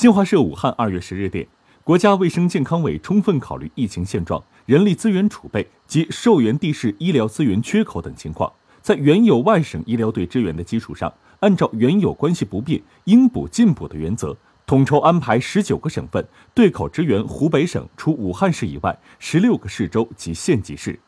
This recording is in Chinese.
新华社武汉二月十日电国家卫生健康委充分考虑疫情现状人力资源储备及受援地市医疗资源缺口等情况在原有外省医疗队支援的基础上按照原有关系不变应补尽补的原则统筹安排十九个省份对口支援湖北省除武汉市以外十六个市州及县级市。